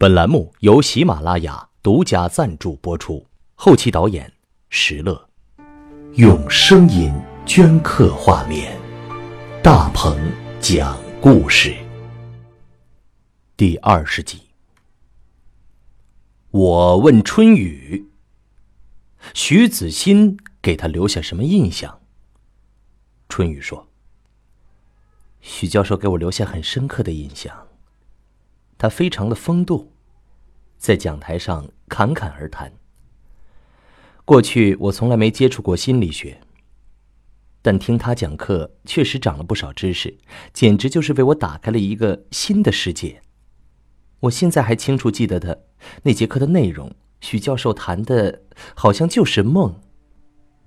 本栏目由喜马拉雅独家赞助播出，后期导演石乐，用声音镌刻画面，大鹏讲故事。第二十集，我问春雨，徐子欣给他留下什么印象？春雨说：“徐教授给我留下很深刻的印象。”他非常的风度，在讲台上侃侃而谈。过去我从来没接触过心理学，但听他讲课确实长了不少知识，简直就是为我打开了一个新的世界。我现在还清楚记得的那节课的内容，许教授谈的好像就是梦，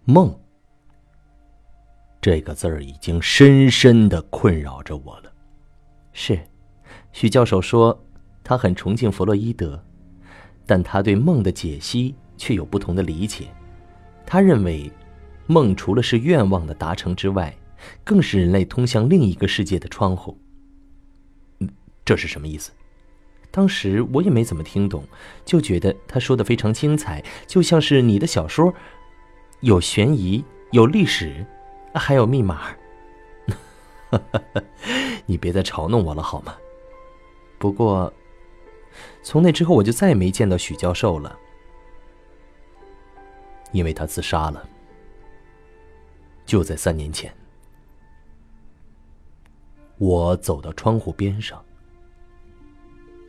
梦。这个字儿已经深深的困扰着我了。是。许教授说，他很崇敬弗洛伊德，但他对梦的解析却有不同的理解。他认为，梦除了是愿望的达成之外，更是人类通向另一个世界的窗户。这是什么意思？当时我也没怎么听懂，就觉得他说的非常精彩，就像是你的小说，有悬疑，有历史，还有密码。你别再嘲弄我了，好吗？不过，从那之后我就再也没见到许教授了，因为他自杀了。就在三年前，我走到窗户边上，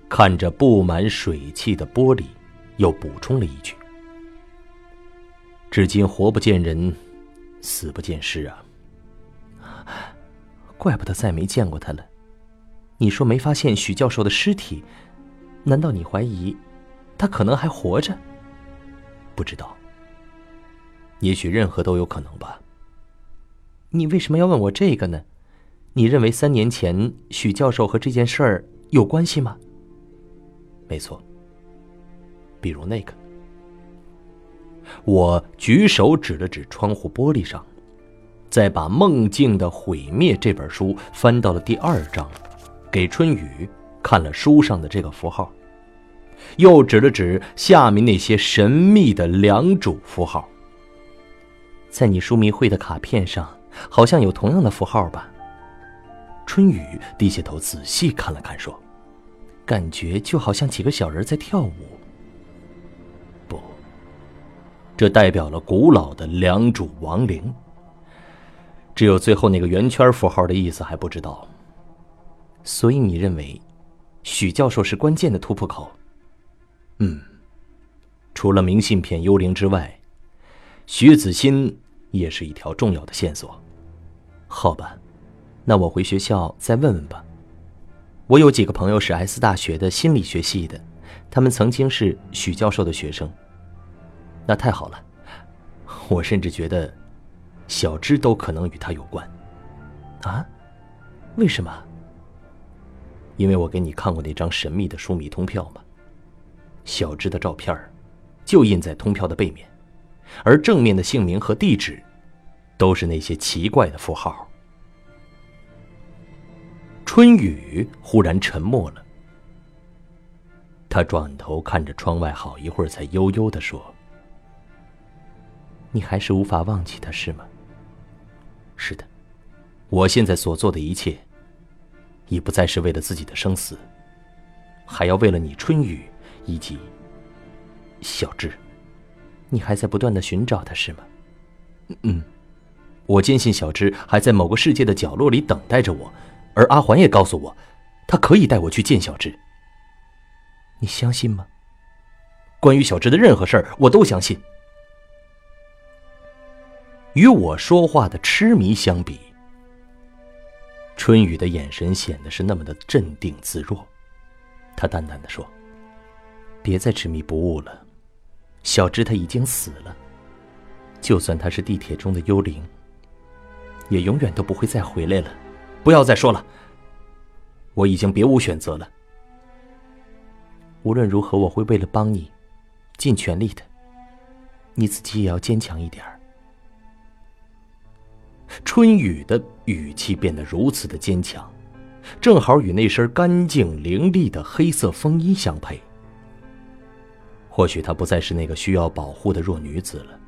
看着布满水汽的玻璃，又补充了一句：“至今活不见人，死不见尸啊！怪不得再没见过他了。”你说没发现许教授的尸体，难道你怀疑他可能还活着？不知道，也许任何都有可能吧。你为什么要问我这个呢？你认为三年前许教授和这件事儿有关系吗？没错。比如那个，我举手指了指窗户玻璃上，再把《梦境的毁灭》这本书翻到了第二章。给春雨看了书上的这个符号，又指了指下面那些神秘的两主符号。在你书迷会的卡片上，好像有同样的符号吧？春雨低下头仔细看了看，说：“感觉就好像几个小人在跳舞。”不，这代表了古老的两主亡灵。只有最后那个圆圈符号的意思还不知道。所以你认为，许教授是关键的突破口？嗯，除了明信片幽灵之外，徐子欣也是一条重要的线索。好吧，那我回学校再问问吧。我有几个朋友是 S 大学的心理学系的，他们曾经是许教授的学生。那太好了，我甚至觉得，小芝都可能与他有关。啊？为什么？因为我给你看过那张神秘的书迷通票嘛，小芝的照片就印在通票的背面，而正面的姓名和地址，都是那些奇怪的符号。春雨忽然沉默了，他转头看着窗外，好一会儿，才悠悠的说：“你还是无法忘记他，是吗？”“是的，我现在所做的一切。”已不再是为了自己的生死，还要为了你春雨以及小智。你还在不断的寻找他，是吗？嗯，我坚信小智还在某个世界的角落里等待着我，而阿环也告诉我，他可以带我去见小智。你相信吗？关于小智的任何事儿，我都相信。与我说话的痴迷相比。春雨的眼神显得是那么的镇定自若，他淡淡的说：“别再执迷不悟了，小芝他已经死了，就算他是地铁中的幽灵，也永远都不会再回来了。不要再说了，我已经别无选择了。无论如何，我会为了帮你，尽全力的。你自己也要坚强一点儿。”春雨的语气变得如此的坚强，正好与那身干净凌厉的黑色风衣相配，或许她不再是那个需要保护的弱女子了。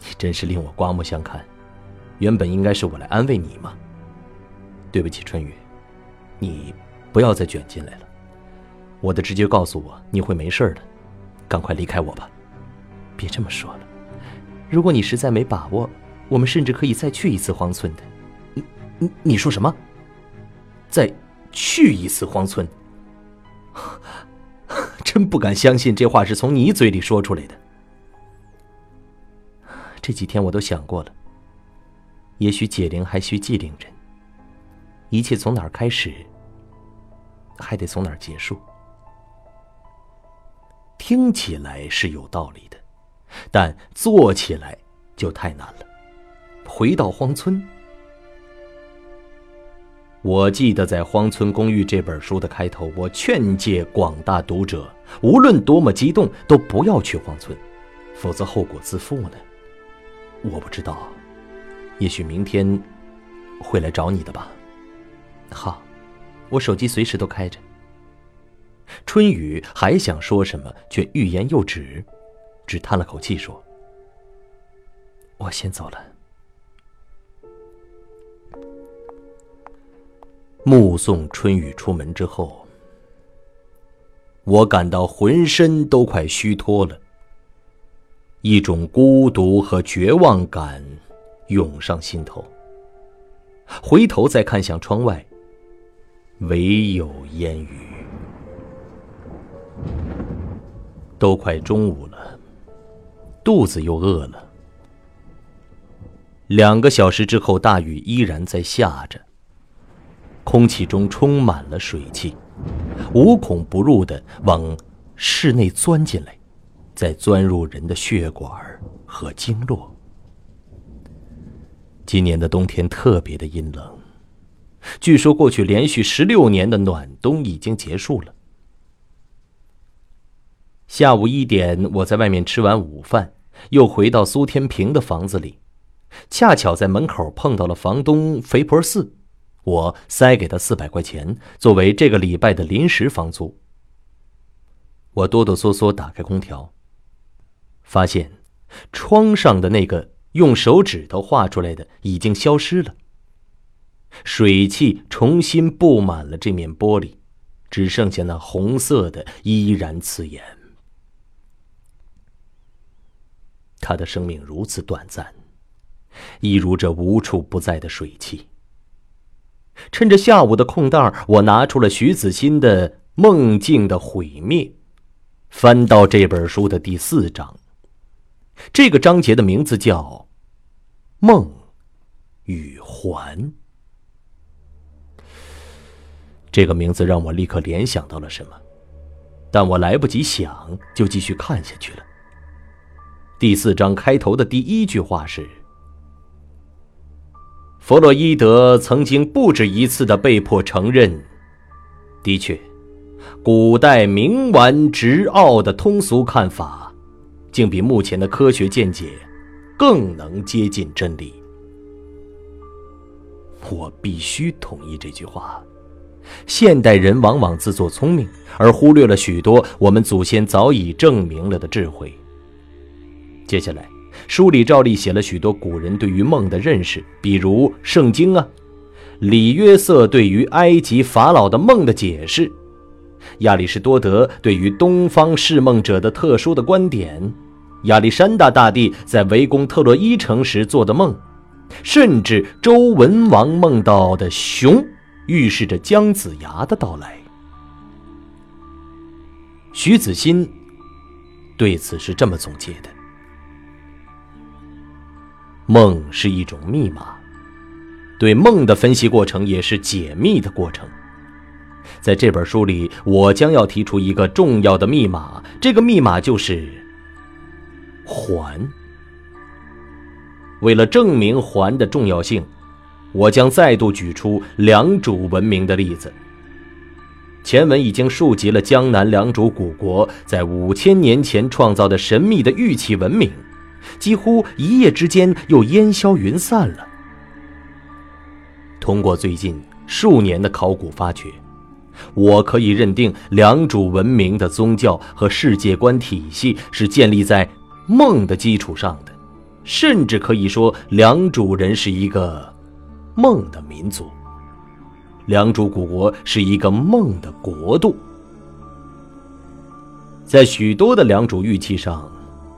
你真是令我刮目相看。原本应该是我来安慰你嘛。对不起，春雨，你不要再卷进来了。我的直觉告诉我你会没事的，赶快离开我吧。别这么说了，如果你实在没把握，我们甚至可以再去一次荒村的。你你你说什么？再去一次荒村？真不敢相信这话是从你嘴里说出来的。这几天我都想过了。也许解铃还需系铃人。一切从哪儿开始，还得从哪儿结束。听起来是有道理的，但做起来就太难了。回到荒村，我记得在《荒村公寓》这本书的开头，我劝诫广大读者，无论多么激动，都不要去荒村，否则后果自负呢。我不知道。也许明天会来找你的吧。好，我手机随时都开着。春雨还想说什么，却欲言又止，只叹了口气说：“我先走了。”目送春雨出门之后，我感到浑身都快虚脱了，一种孤独和绝望感。涌上心头。回头再看向窗外，唯有烟雨。都快中午了，肚子又饿了。两个小时之后，大雨依然在下着，空气中充满了水汽，无孔不入的往室内钻进来，再钻入人的血管和经络。今年的冬天特别的阴冷，据说过去连续十六年的暖冬已经结束了。下午一点，我在外面吃完午饭，又回到苏天平的房子里，恰巧在门口碰到了房东肥婆四，我塞给他四百块钱作为这个礼拜的临时房租。我哆哆嗦嗦打开空调，发现窗上的那个。用手指头画出来的已经消失了，水汽重新布满了这面玻璃，只剩下那红色的依然刺眼。他的生命如此短暂，一如这无处不在的水汽。趁着下午的空档，我拿出了徐子欣的《梦境的毁灭》，翻到这本书的第四章。这个章节的名字叫。梦与环，这个名字让我立刻联想到了什么，但我来不及想，就继续看下去了。第四章开头的第一句话是：“弗洛伊德曾经不止一次的被迫承认，的确，古代冥顽直奥的通俗看法，竟比目前的科学见解。”更能接近真理。我必须同意这句话。现代人往往自作聪明，而忽略了许多我们祖先早已证明了的智慧。接下来，书里照例写了许多古人对于梦的认识，比如《圣经》啊，里约瑟对于埃及法老的梦的解释，亚里士多德对于东方释梦者的特殊的观点。亚历山大大帝在围攻特洛伊城时做的梦，甚至周文王梦到的熊，预示着姜子牙的到来。徐子欣对此是这么总结的：梦是一种密码，对梦的分析过程也是解密的过程。在这本书里，我将要提出一个重要的密码，这个密码就是。环。为了证明环的重要性，我将再度举出良渚文明的例子。前文已经述及了江南良渚古国在五千年前创造的神秘的玉器文明，几乎一夜之间又烟消云散了。通过最近数年的考古发掘，我可以认定良渚文明的宗教和世界观体系是建立在梦的基础上的，甚至可以说良渚人是一个梦的民族。良渚古国是一个梦的国度，在许多的良渚玉器上，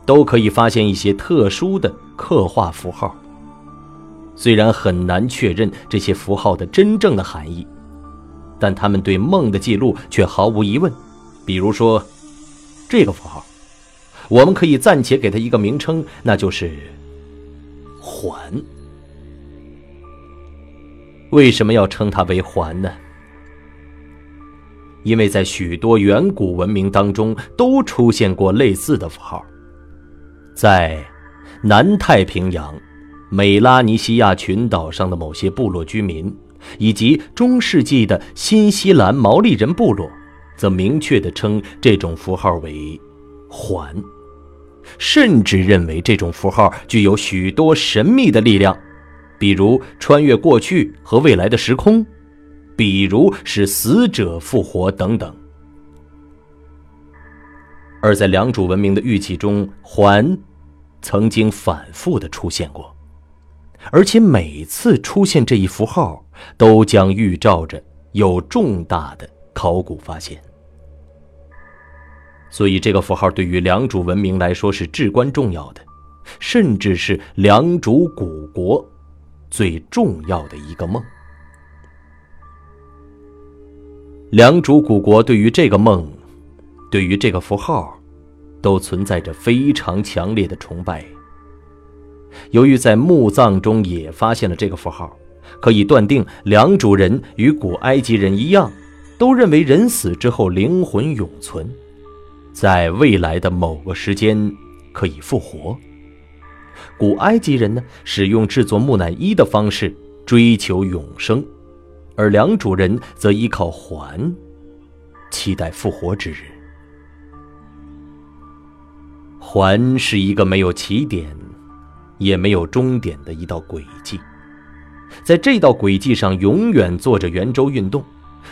都可以发现一些特殊的刻画符号。虽然很难确认这些符号的真正的含义。但他们对梦的记录却毫无疑问，比如说，这个符号，我们可以暂且给它一个名称，那就是“环”。为什么要称它为“环”呢？因为在许多远古文明当中都出现过类似的符号，在南太平洋美拉尼西亚群岛上的某些部落居民。以及中世纪的新西兰毛利人部落，则明确地称这种符号为“环”，甚至认为这种符号具有许多神秘的力量，比如穿越过去和未来的时空，比如使死者复活等等。而在良渚文明的玉器中，环曾经反复地出现过。而且每次出现这一符号，都将预兆着有重大的考古发现。所以，这个符号对于良渚文明来说是至关重要的，甚至是良渚古国最重要的一个梦。良渚古国对于这个梦，对于这个符号，都存在着非常强烈的崇拜。由于在墓葬中也发现了这个符号，可以断定良渚人与古埃及人一样，都认为人死之后灵魂永存，在未来的某个时间可以复活。古埃及人呢，使用制作木乃伊的方式追求永生，而良渚人则依靠环，期待复活之日。环是一个没有起点。也没有终点的一道轨迹，在这道轨迹上永远做着圆周运动，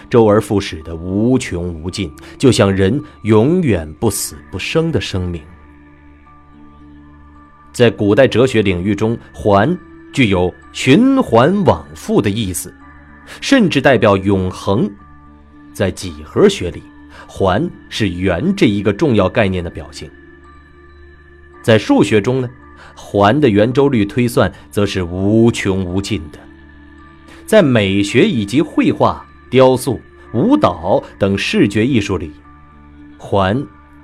周而复始的无穷无尽，就像人永远不死不生的生命。在古代哲学领域中，环具有循环往复的意思，甚至代表永恒。在几何学里，环是圆这一个重要概念的表现。在数学中呢？环的圆周率推算则是无穷无尽的，在美学以及绘画、雕塑、舞蹈等视觉艺术里，环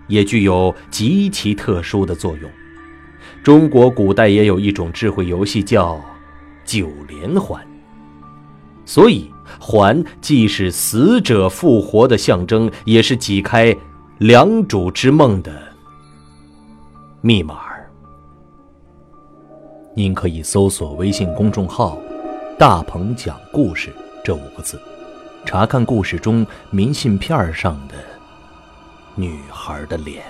也具有极其特殊的作用。中国古代也有一种智慧游戏叫九连环，所以环既是死者复活的象征，也是解开良渚之梦的密码。您可以搜索微信公众号“大鹏讲故事”这五个字，查看故事中明信片上的女孩的脸。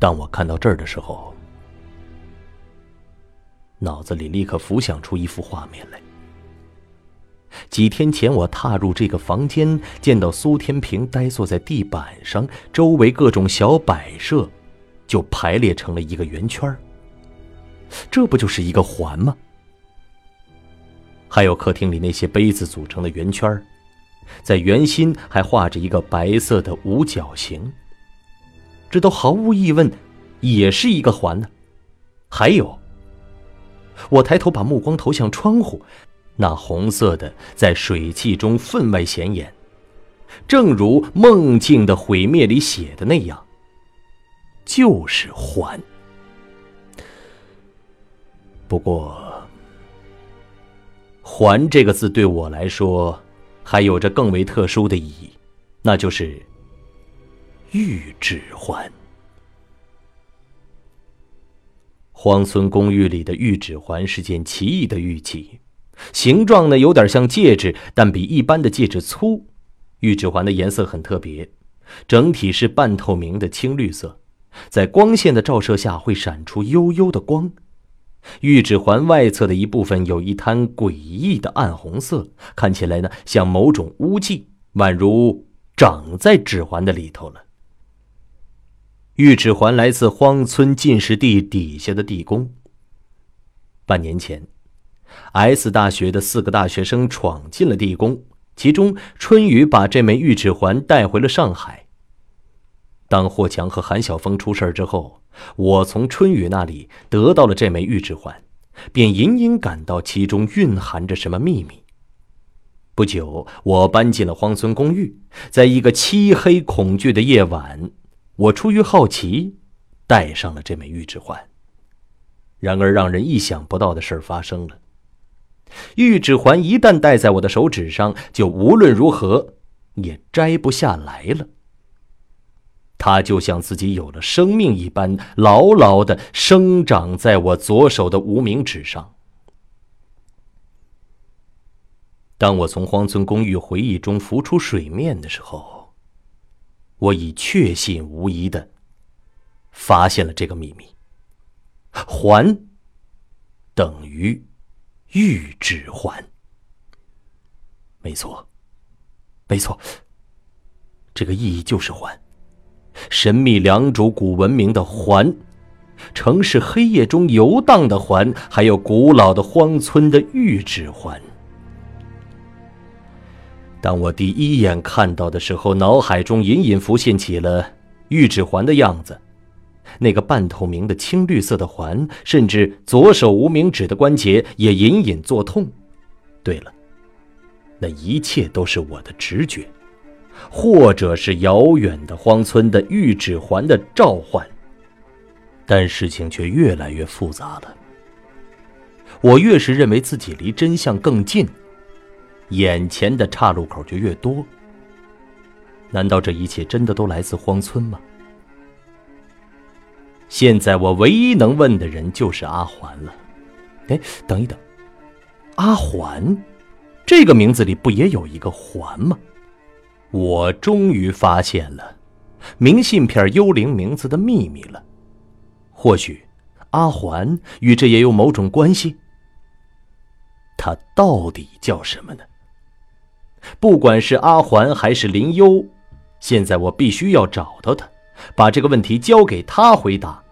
当我看到这儿的时候，脑子里立刻浮想出一幅画面来。几天前，我踏入这个房间，见到苏天平呆坐在地板上，周围各种小摆设。就排列成了一个圆圈这不就是一个环吗？还有客厅里那些杯子组成的圆圈在圆心还画着一个白色的五角形，这都毫无疑问，也是一个环呢。还有，我抬头把目光投向窗户，那红色的在水汽中分外显眼，正如《梦境的毁灭》里写的那样。就是还。不过，“还”这个字对我来说，还有着更为特殊的意义，那就是玉指环。荒村公寓里的玉指环是件奇异的玉器，形状呢有点像戒指，但比一般的戒指粗。玉指环的颜色很特别，整体是半透明的青绿色。在光线的照射下，会闪出幽幽的光。玉指环外侧的一部分有一滩诡异的暗红色，看起来呢像某种污迹，宛如长在指环的里头了。玉指环来自荒村进士地底下的地宫。半年前，S 大学的四个大学生闯进了地宫，其中春雨把这枚玉指环带回了上海。当霍强和韩晓峰出事之后，我从春雨那里得到了这枚玉指环，便隐隐感到其中蕴含着什么秘密。不久，我搬进了荒村公寓，在一个漆黑恐惧的夜晚，我出于好奇，戴上了这枚玉指环。然而，让人意想不到的事发生了。玉指环一旦戴在我的手指上，就无论如何也摘不下来了。它就像自己有了生命一般，牢牢的生长在我左手的无名指上。当我从荒村公寓回忆中浮出水面的时候，我已确信无疑的发现了这个秘密：环等于玉指环。没错，没错，这个意义就是环。神秘良渚古文明的环，城市黑夜中游荡的环，还有古老的荒村的玉指环。当我第一眼看到的时候，脑海中隐隐浮现起了玉指环的样子，那个半透明的青绿色的环，甚至左手无名指的关节也隐隐作痛。对了，那一切都是我的直觉。或者是遥远的荒村的玉指环的召唤，但事情却越来越复杂了。我越是认为自己离真相更近，眼前的岔路口就越多。难道这一切真的都来自荒村吗？现在我唯一能问的人就是阿环了。哎，等一等，阿环，这个名字里不也有一个环吗？我终于发现了明信片幽灵名字的秘密了。或许阿环与这也有某种关系。他到底叫什么呢？不管是阿环还是林幽，现在我必须要找到他，把这个问题交给他回答。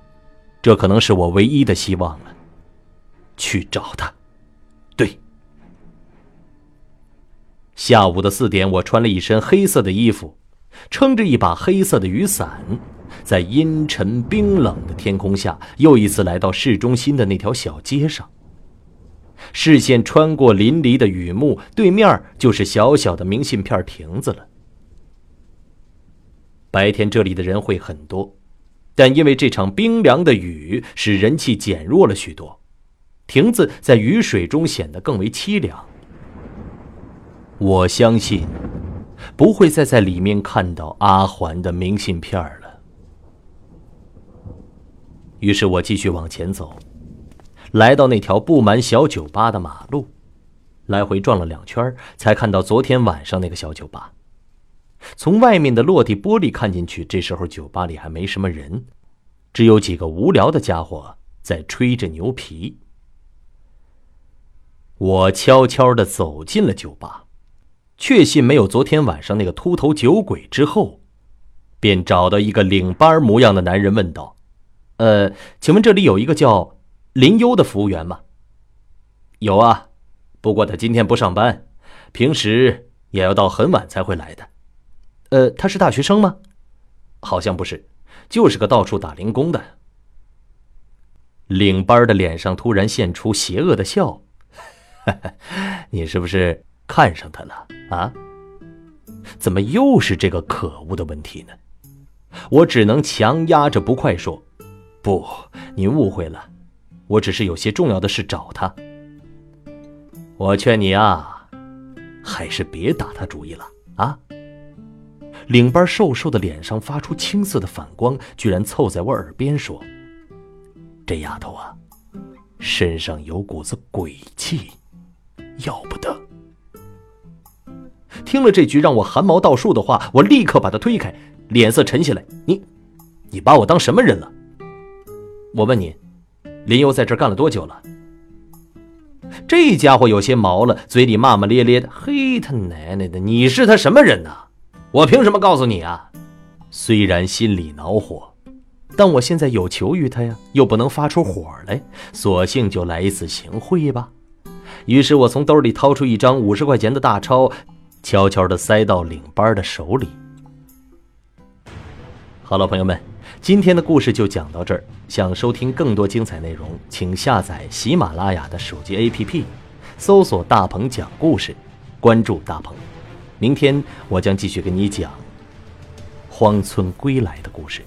这可能是我唯一的希望了。去找他。对下午的四点，我穿了一身黑色的衣服，撑着一把黑色的雨伞，在阴沉冰冷的天空下，又一次来到市中心的那条小街上。视线穿过林立的雨幕，对面就是小小的明信片亭子了。白天这里的人会很多，但因为这场冰凉的雨，使人气减弱了许多，亭子在雨水中显得更为凄凉。我相信，不会再在里面看到阿环的明信片了。于是我继续往前走，来到那条布满小酒吧的马路，来回转了两圈，才看到昨天晚上那个小酒吧。从外面的落地玻璃看进去，这时候酒吧里还没什么人，只有几个无聊的家伙在吹着牛皮。我悄悄的走进了酒吧。确信没有昨天晚上那个秃头酒鬼之后，便找到一个领班模样的男人，问道：“呃，请问这里有一个叫林优的服务员吗？”“有啊，不过他今天不上班，平时也要到很晚才会来的。”“呃，他是大学生吗？”“好像不是，就是个到处打零工的。”领班的脸上突然现出邪恶的笑：“你是不是？”看上他了啊？怎么又是这个可恶的问题呢？我只能强压着不快说：“不，您误会了，我只是有些重要的事找他。”我劝你啊，还是别打他主意了啊！领班瘦瘦的脸上发出青色的反光，居然凑在我耳边说：“这丫头啊，身上有股子鬼气，要不得。”听了这句让我汗毛倒竖的话，我立刻把他推开，脸色沉下来。你，你把我当什么人了？我问你，林优在这干了多久了？这家伙有些毛了，嘴里骂骂咧咧的。嘿，他奶奶的！你是他什么人呢？我凭什么告诉你啊？虽然心里恼火，但我现在有求于他呀，又不能发出火来，索性就来一次行贿吧。于是我从兜里掏出一张五十块钱的大钞，悄悄地塞到领班的手里。好了，朋友们，今天的故事就讲到这儿。想收听更多精彩内容，请下载喜马拉雅的手机 APP，搜索“大鹏讲故事”，关注大鹏。明天我将继续给你讲荒村归来的故事。